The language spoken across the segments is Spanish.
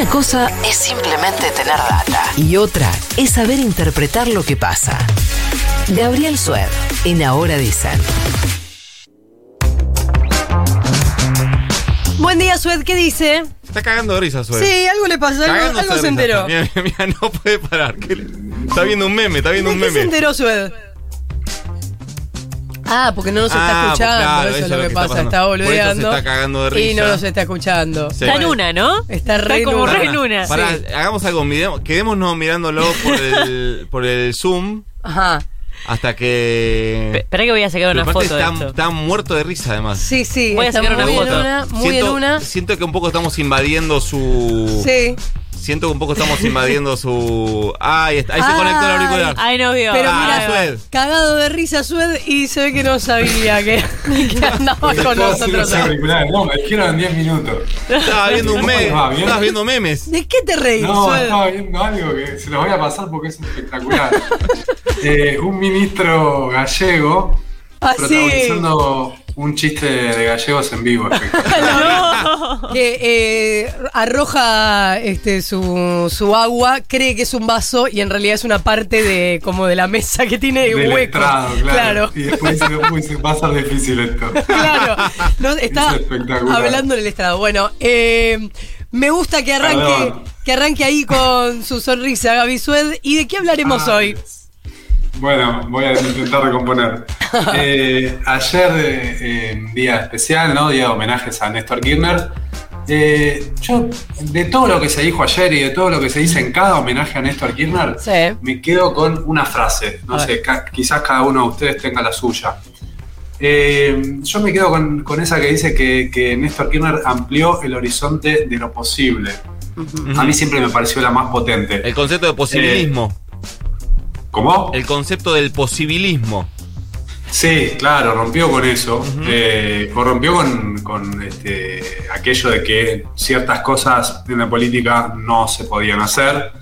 Una cosa es simplemente tener data y otra es saber interpretar lo que pasa. Gabriel Sued, en Ahora Dicen. Buen día, Sued, ¿qué dice? Está cagando de risa, Sued. Sí, algo le pasó, algo, algo se enteró. Mira, mira, mira, no puede parar. ¿Qué le- Está viendo un meme, está viendo ¿De un qué se meme. enteró, Sued? Ah, porque no nos Ah, está escuchando, claro, eso eso es lo que, pasa, pasando. está Por eso se boludeando. está cagando de Y no risa. nos está escuchando. Sí. Está en una, ¿no? Está re como re en una. Pará, Sí. hagamos algo, miremos- quedémonos mirándolo por el, por el Zoom Ajá. hasta que. Espera que voy a sacar Pero una aparte foto de está, esto. está muerto de risa, además. Sí, sí. Voy a está sacar una muy foto. en una, muy siento, en una. siento que un poco estamos invadiendo su. Sí. Siento que un poco estamos invadiendo su. Ay, está- ahí se conectó el auricular. Ay, no vio. Pero Ah, mira, Sued. cagado de risa Sued y se ve que no sabía que, que andaba con nosotros. No, me dijeron en 10 minutos. Estaba viendo un ¿Cómo meme. les va? ¿Bien? Estabas viendo memes. ¿De qué te reís, No, Sued? estaba viendo algo que se los voy a pasar porque es espectacular. Eh, un ministro gallego Ah, sí. protagonizando un chiste de gallegos en vivo. que eh, arroja este, su, su agua, cree que es un vaso y en realidad es una parte de como de la mesa que tiene Del hueco. estrado, claro. claro. Y después dice, uy, se va a ser difícil esto. Claro. No, está Es espectacular. hablando en el estrado. Bueno, eh, me gusta que arranque, Perdón. que arranque ahí con su sonrisa, Gaby Sued. ¿Y de qué hablaremos Ah, hoy? Bueno, voy a intentar recomponer. Eh, ayer, eh, en día especial, ¿no? Día de homenajes a Néstor Kirchner. eh, yo, de todo lo que se dijo ayer y de todo lo que se dice en cada homenaje a Néstor Kirchner, Sí. me quedo con una frase. No A sé, ca- quizás cada uno de ustedes tenga la suya. Eh, yo me quedo con, con esa que dice que, que Néstor Kirchner amplió el horizonte de lo posible. A mí siempre me pareció la más potente. El concepto de posibilismo. ¿Cómo? El concepto del posibilismo. Sí, claro, rompió con eso. eh, o rompió con, con, este, aquello de que ciertas cosas en la política no se podían hacer.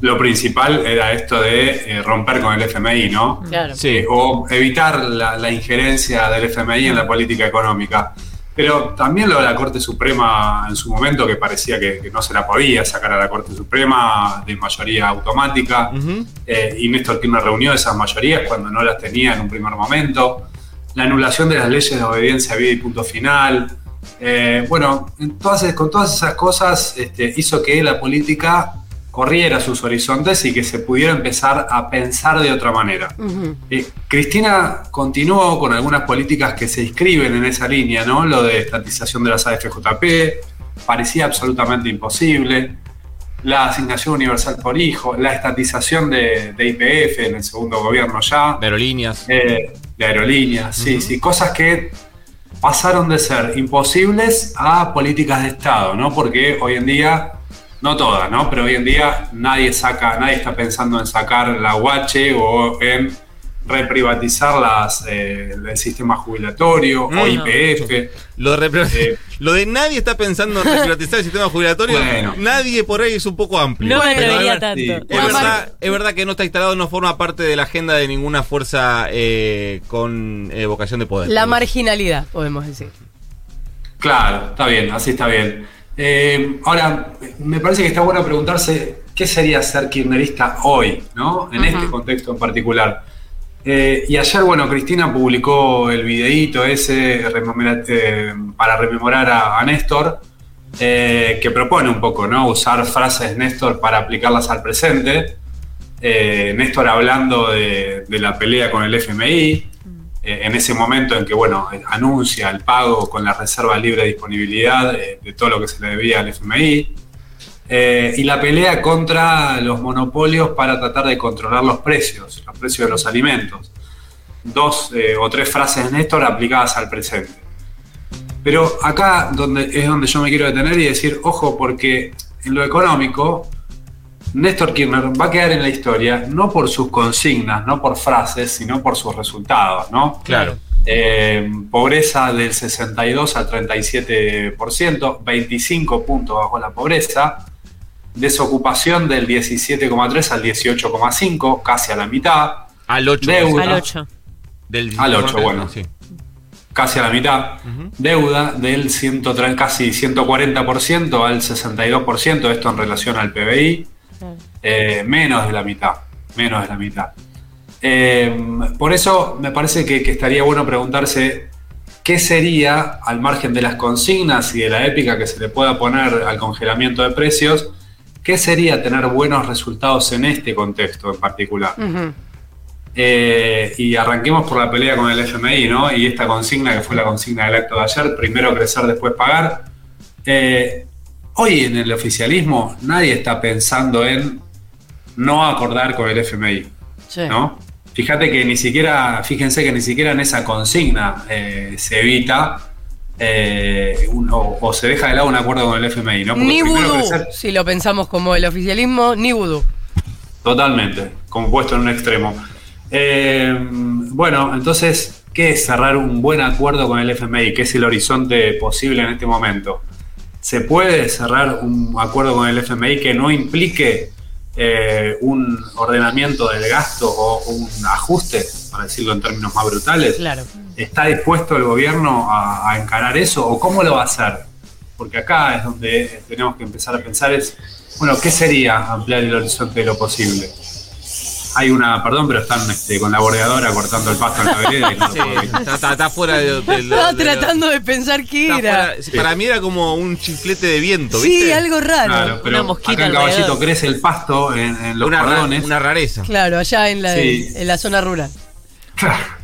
Lo principal era esto de eh, romper con el FMI, ¿no? Claro. Sí. Eh, o evitar la, la injerencia del FMI en la política económica. Pero también lo de la Corte Suprema en su momento, que parecía que, que no se la podía sacar a la Corte Suprema de mayoría automática. Eh, y Néstor Kirchner reunió esas mayorías cuando no las tenía en un primer momento. La anulación de las leyes de obediencia a vida y punto final. Eh, bueno, entonces con todas esas cosas este, hizo que la política corriera sus horizontes y que se pudiera empezar a pensar de otra manera. Eh, Cristina continuó con algunas políticas que se inscriben en esa línea, ¿no? Lo de estatización de las AFJP, parecía absolutamente imposible. La asignación universal por hijo, la estatización de, de IPF en el segundo gobierno ya, De aerolíneas. eh, de aerolíneas, sí, sí, cosas que pasaron de ser imposibles a políticas de Estado, ¿no? Porque hoy en día, no todas, ¿no? Pero hoy en día nadie saca, nadie está pensando en sacar la UH o en reprivatizar las, eh, el sistema jubilatorio o. IPF. Lo de, Eh. lo de nadie está pensando en privatizar el sistema jubilatorio. Bueno. Nadie por ahí es un poco amplio. No me atrevería tanto. sí. Es Bueno, verdad, es verdad que no está instalado, no forma parte de la agenda de ninguna fuerza eh, con eh, vocación de poder. La marginalidad, podemos decir. Claro, está bien, así está bien. Eh, ahora, me parece que está bueno preguntarse qué sería ser kirchnerista hoy, ¿no? En este contexto en particular. Eh, y ayer, bueno, Cristina publicó el videíto ese eh, para rememorar a, a Néstor, que propone un poco, ¿no? Usar frases Néstor para aplicarlas al presente. Néstor hablando de, de la pelea con el FMI, en ese momento en que, bueno, eh, anuncia el pago con la reserva libre de disponibilidad eh, de todo lo que se le debía al FMI. Eh, y la pelea contra los monopolios para tratar de controlar los precios, los precios de los alimentos. Dos eh, o tres frases de Néstor aplicadas al presente. Pero acá donde, es donde yo me quiero detener y decir, ojo, porque en lo económico, Néstor Kirchner va a quedar en la historia no por sus consignas, no por frases, sino por sus resultados, ¿no? Claro. Eh, pobreza del 62 al 37%, 25 puntos bajo la pobreza. Desocupación del 17,3 al 18,5, casi a la mitad. Al 8. Deuda. Al 8. Del Al 8, bueno. Sí. casi a la mitad, deuda del 130, casi 140% al 62%, esto en relación al PBI, eh, menos de la mitad, menos de la mitad. Eh, por eso me parece que, estaría bueno preguntarse qué sería, al margen de las consignas y de la épica que se le pueda poner al congelamiento de precios, qué sería tener buenos resultados en este contexto en particular. Eh, y arranquemos por la pelea con el FMI, ¿no? Y esta consigna que fue la consigna del acto de ayer, primero crecer, después pagar. Eh, hoy en el oficialismo nadie está pensando en no acordar con el FMI, ¿no? Fíjate que ni siquiera, fíjense que ni siquiera en esa consigna eh, se evita o se deja de lado un acuerdo con el FMI, ¿no? ni vudú, si lo pensamos como el oficialismo, ni vudú. Totalmente, como puesto en un extremo. Eh, bueno, entonces, ¿qué es cerrar un buen acuerdo con el FMI? ¿Qué es el horizonte posible en este momento? ¿Se puede cerrar un acuerdo con el FMI que no implique eh, un ordenamiento del gasto o un ajuste, para decirlo en términos más brutales? Claro. ¿Está dispuesto el gobierno a, a encarar eso o cómo lo va a hacer? Porque acá es donde tenemos que empezar a pensar es, bueno, ¿qué sería ampliar el horizonte de lo posible? Hay una, perdón, pero están este, con la bordeadora cortando el pasto en la vereda. está, fuera de, Estaba tratando de pensar qué era. para mí era como un chiflete de viento, ¿viste? Sí, algo raro. una mosquita acá en Caballito crece el pasto en, los una, cordones. Una rareza. Claro, allá en la, en la zona rural.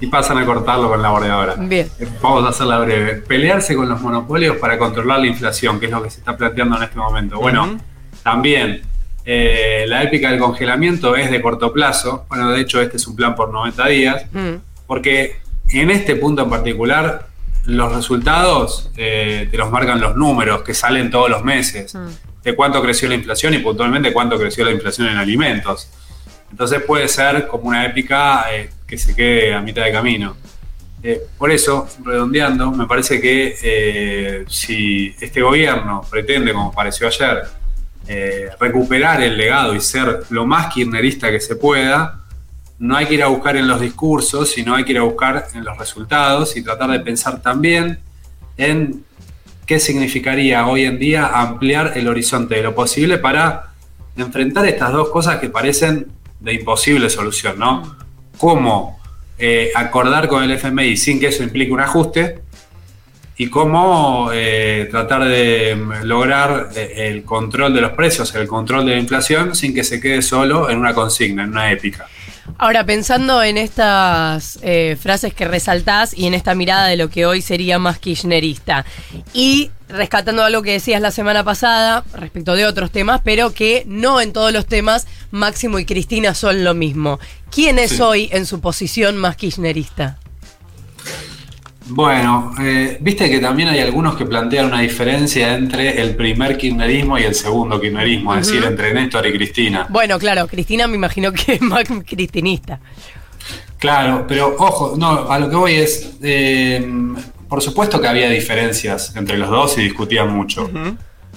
Y pasan a cortarlo con la bordeadora. Bien. Eh, vamos a hacerla breve. Pelearse con los monopolios para controlar la inflación, que es lo que se está planteando en este momento. Bueno, también eh, la épica del congelamiento es de corto plazo. Bueno, de hecho, este es un plan por 90 días. Mm. Porque en este punto en particular, los resultados eh, te los marcan los números que salen todos los meses. Mm. De cuánto creció la inflación y puntualmente cuánto creció la inflación en alimentos. Entonces puede ser como una épica eh, que se quede a mitad de camino. por eso, redondeando, me parece que si este gobierno pretende, como pareció ayer, eh, recuperar el legado y ser lo más kirchnerista que se pueda, no hay que ir a buscar en los discursos, sino hay que ir a buscar en los resultados y tratar de pensar también en qué significaría hoy en día ampliar el horizonte de lo posible para enfrentar estas dos cosas que parecen de imposible solución, ¿no? Cómo eh, acordar con el FMI sin que eso implique un ajuste y cómo eh, tratar de lograr eh, el control de los precios, el control de la inflación, sin que se quede solo en una consigna, en una épica. Ahora, pensando en estas eh, frases que resaltás y en esta mirada de lo que hoy sería más kirchnerista, y rescatando algo que decías la semana pasada respecto de otros temas, pero que no en todos los temas Máximo y Cristina son lo mismo. ¿Quién es hoy en su posición más kirchnerista? Bueno, eh, viste que también hay algunos que plantean una diferencia entre el primer kirchnerismo y el segundo kirchnerismo, es decir, entre Néstor y Cristina. Bueno, claro, Cristina me imagino que es más cristinista. Claro, pero ojo, no, a lo que voy es, eh, por supuesto que había diferencias entre los dos y discutían mucho,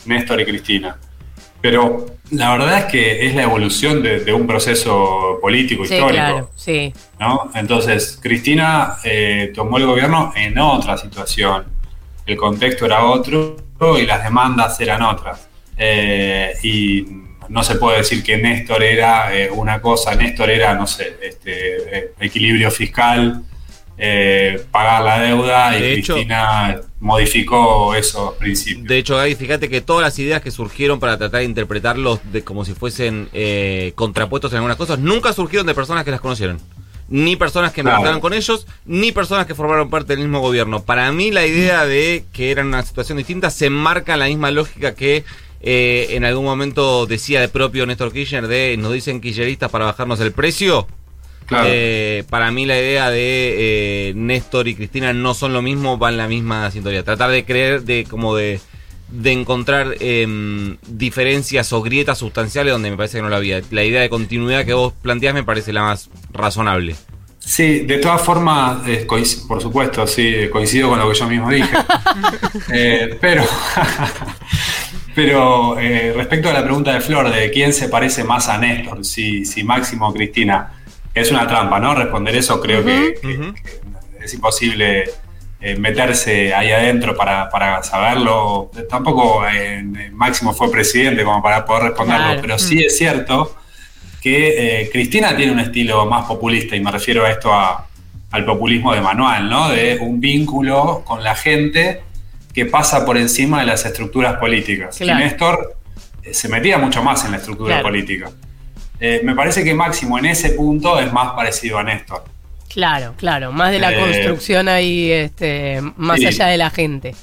Néstor y Cristina. Pero la verdad es que es la evolución de, un proceso político histórico. Claro, sí. ¿no? Entonces, Cristina eh, tomó el gobierno en otra situación. El contexto era otro y las demandas eran otras. Eh, y no se puede decir que Néstor era eh, una cosa, Néstor era, no sé, este, equilibrio fiscal, pagar la deuda y Cristina modificó esos principios. De hecho, Gaby, fíjate que todas las ideas que surgieron para tratar de interpretarlos de, como si fuesen eh, contrapuestos en algunas cosas, nunca surgieron de personas que las conocieron. Ni personas que claro. con ellos, ni personas que formaron parte del mismo gobierno. Para mí la idea de que eran una situación distinta se enmarca en la misma lógica que eh, en algún momento decía de propio Néstor Kirchner de nos dicen kirchneristas para bajarnos el precio. Eh, para mí la idea de eh, Néstor y Cristina no son lo mismo, van la misma sintonía. Tratar de creer, de como de, de encontrar em, diferencias o grietas sustanciales donde me parece que no la había. La idea de continuidad que vos planteás me parece la más razonable. Sí, de todas formas, por supuesto, sí, coincido con lo que yo mismo dije. Eh, pero, pero respecto a la pregunta de Flor de quién se parece más a Néstor, si, si Máximo o Cristina, es una trampa, ¿no? Responder eso creo que, es imposible eh, meterse ahí adentro para, para saberlo. Tampoco eh, Máximo fue presidente como para poder responderlo, pero sí es cierto que eh, Cristina tiene un estilo más populista y me refiero a esto al populismo de manual, ¿no? De un vínculo con la gente que pasa por encima de las estructuras políticas. Y Néstor se metía mucho más en la estructura política. Me parece que Máximo en ese punto es más parecido a Néstor. Claro, claro, más de la eh, construcción ahí, este, más allá de la gente.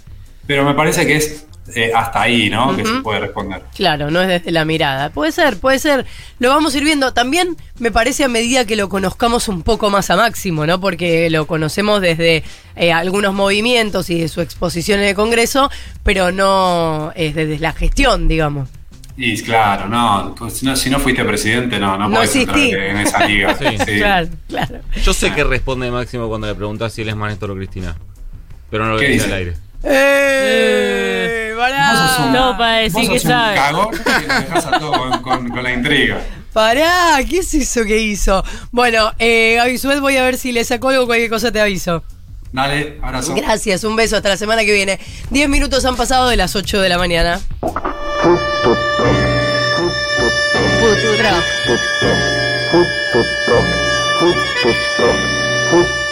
Pero me parece que es eh, hasta ahí, ¿no? Que se puede responder. Claro, no es desde la mirada. Puede ser, puede ser. Lo vamos a ir viendo. También me parece a medida que lo conozcamos un poco más a máximo, ¿no? Porque lo conocemos desde eh, algunos movimientos y de su exposición en el Congreso, pero no es desde la gestión, digamos. Y claro, no, si no, fuiste presidente, no, no, podés entrar en esa liga. Claro, claro. Yo sé que responde Máximo cuando le preguntas si él es Manéstoro o Cristina, pero no lo decir al aire. ¡Eh! Pará. no, para decir que sabe. Cagón que dejas a todo con, la intriga. Pará, ¿qué es eso que hizo? Bueno, eh, Abisuet, voy a ver si le sacó algo, cualquier cosa te aviso. Dale, abrazo. Gracias, un beso, hasta la semana que viene. Diez minutos han pasado de las 8 de la mañana. Putu Rock. Putu Rock. Putu Rock. Putu Rock.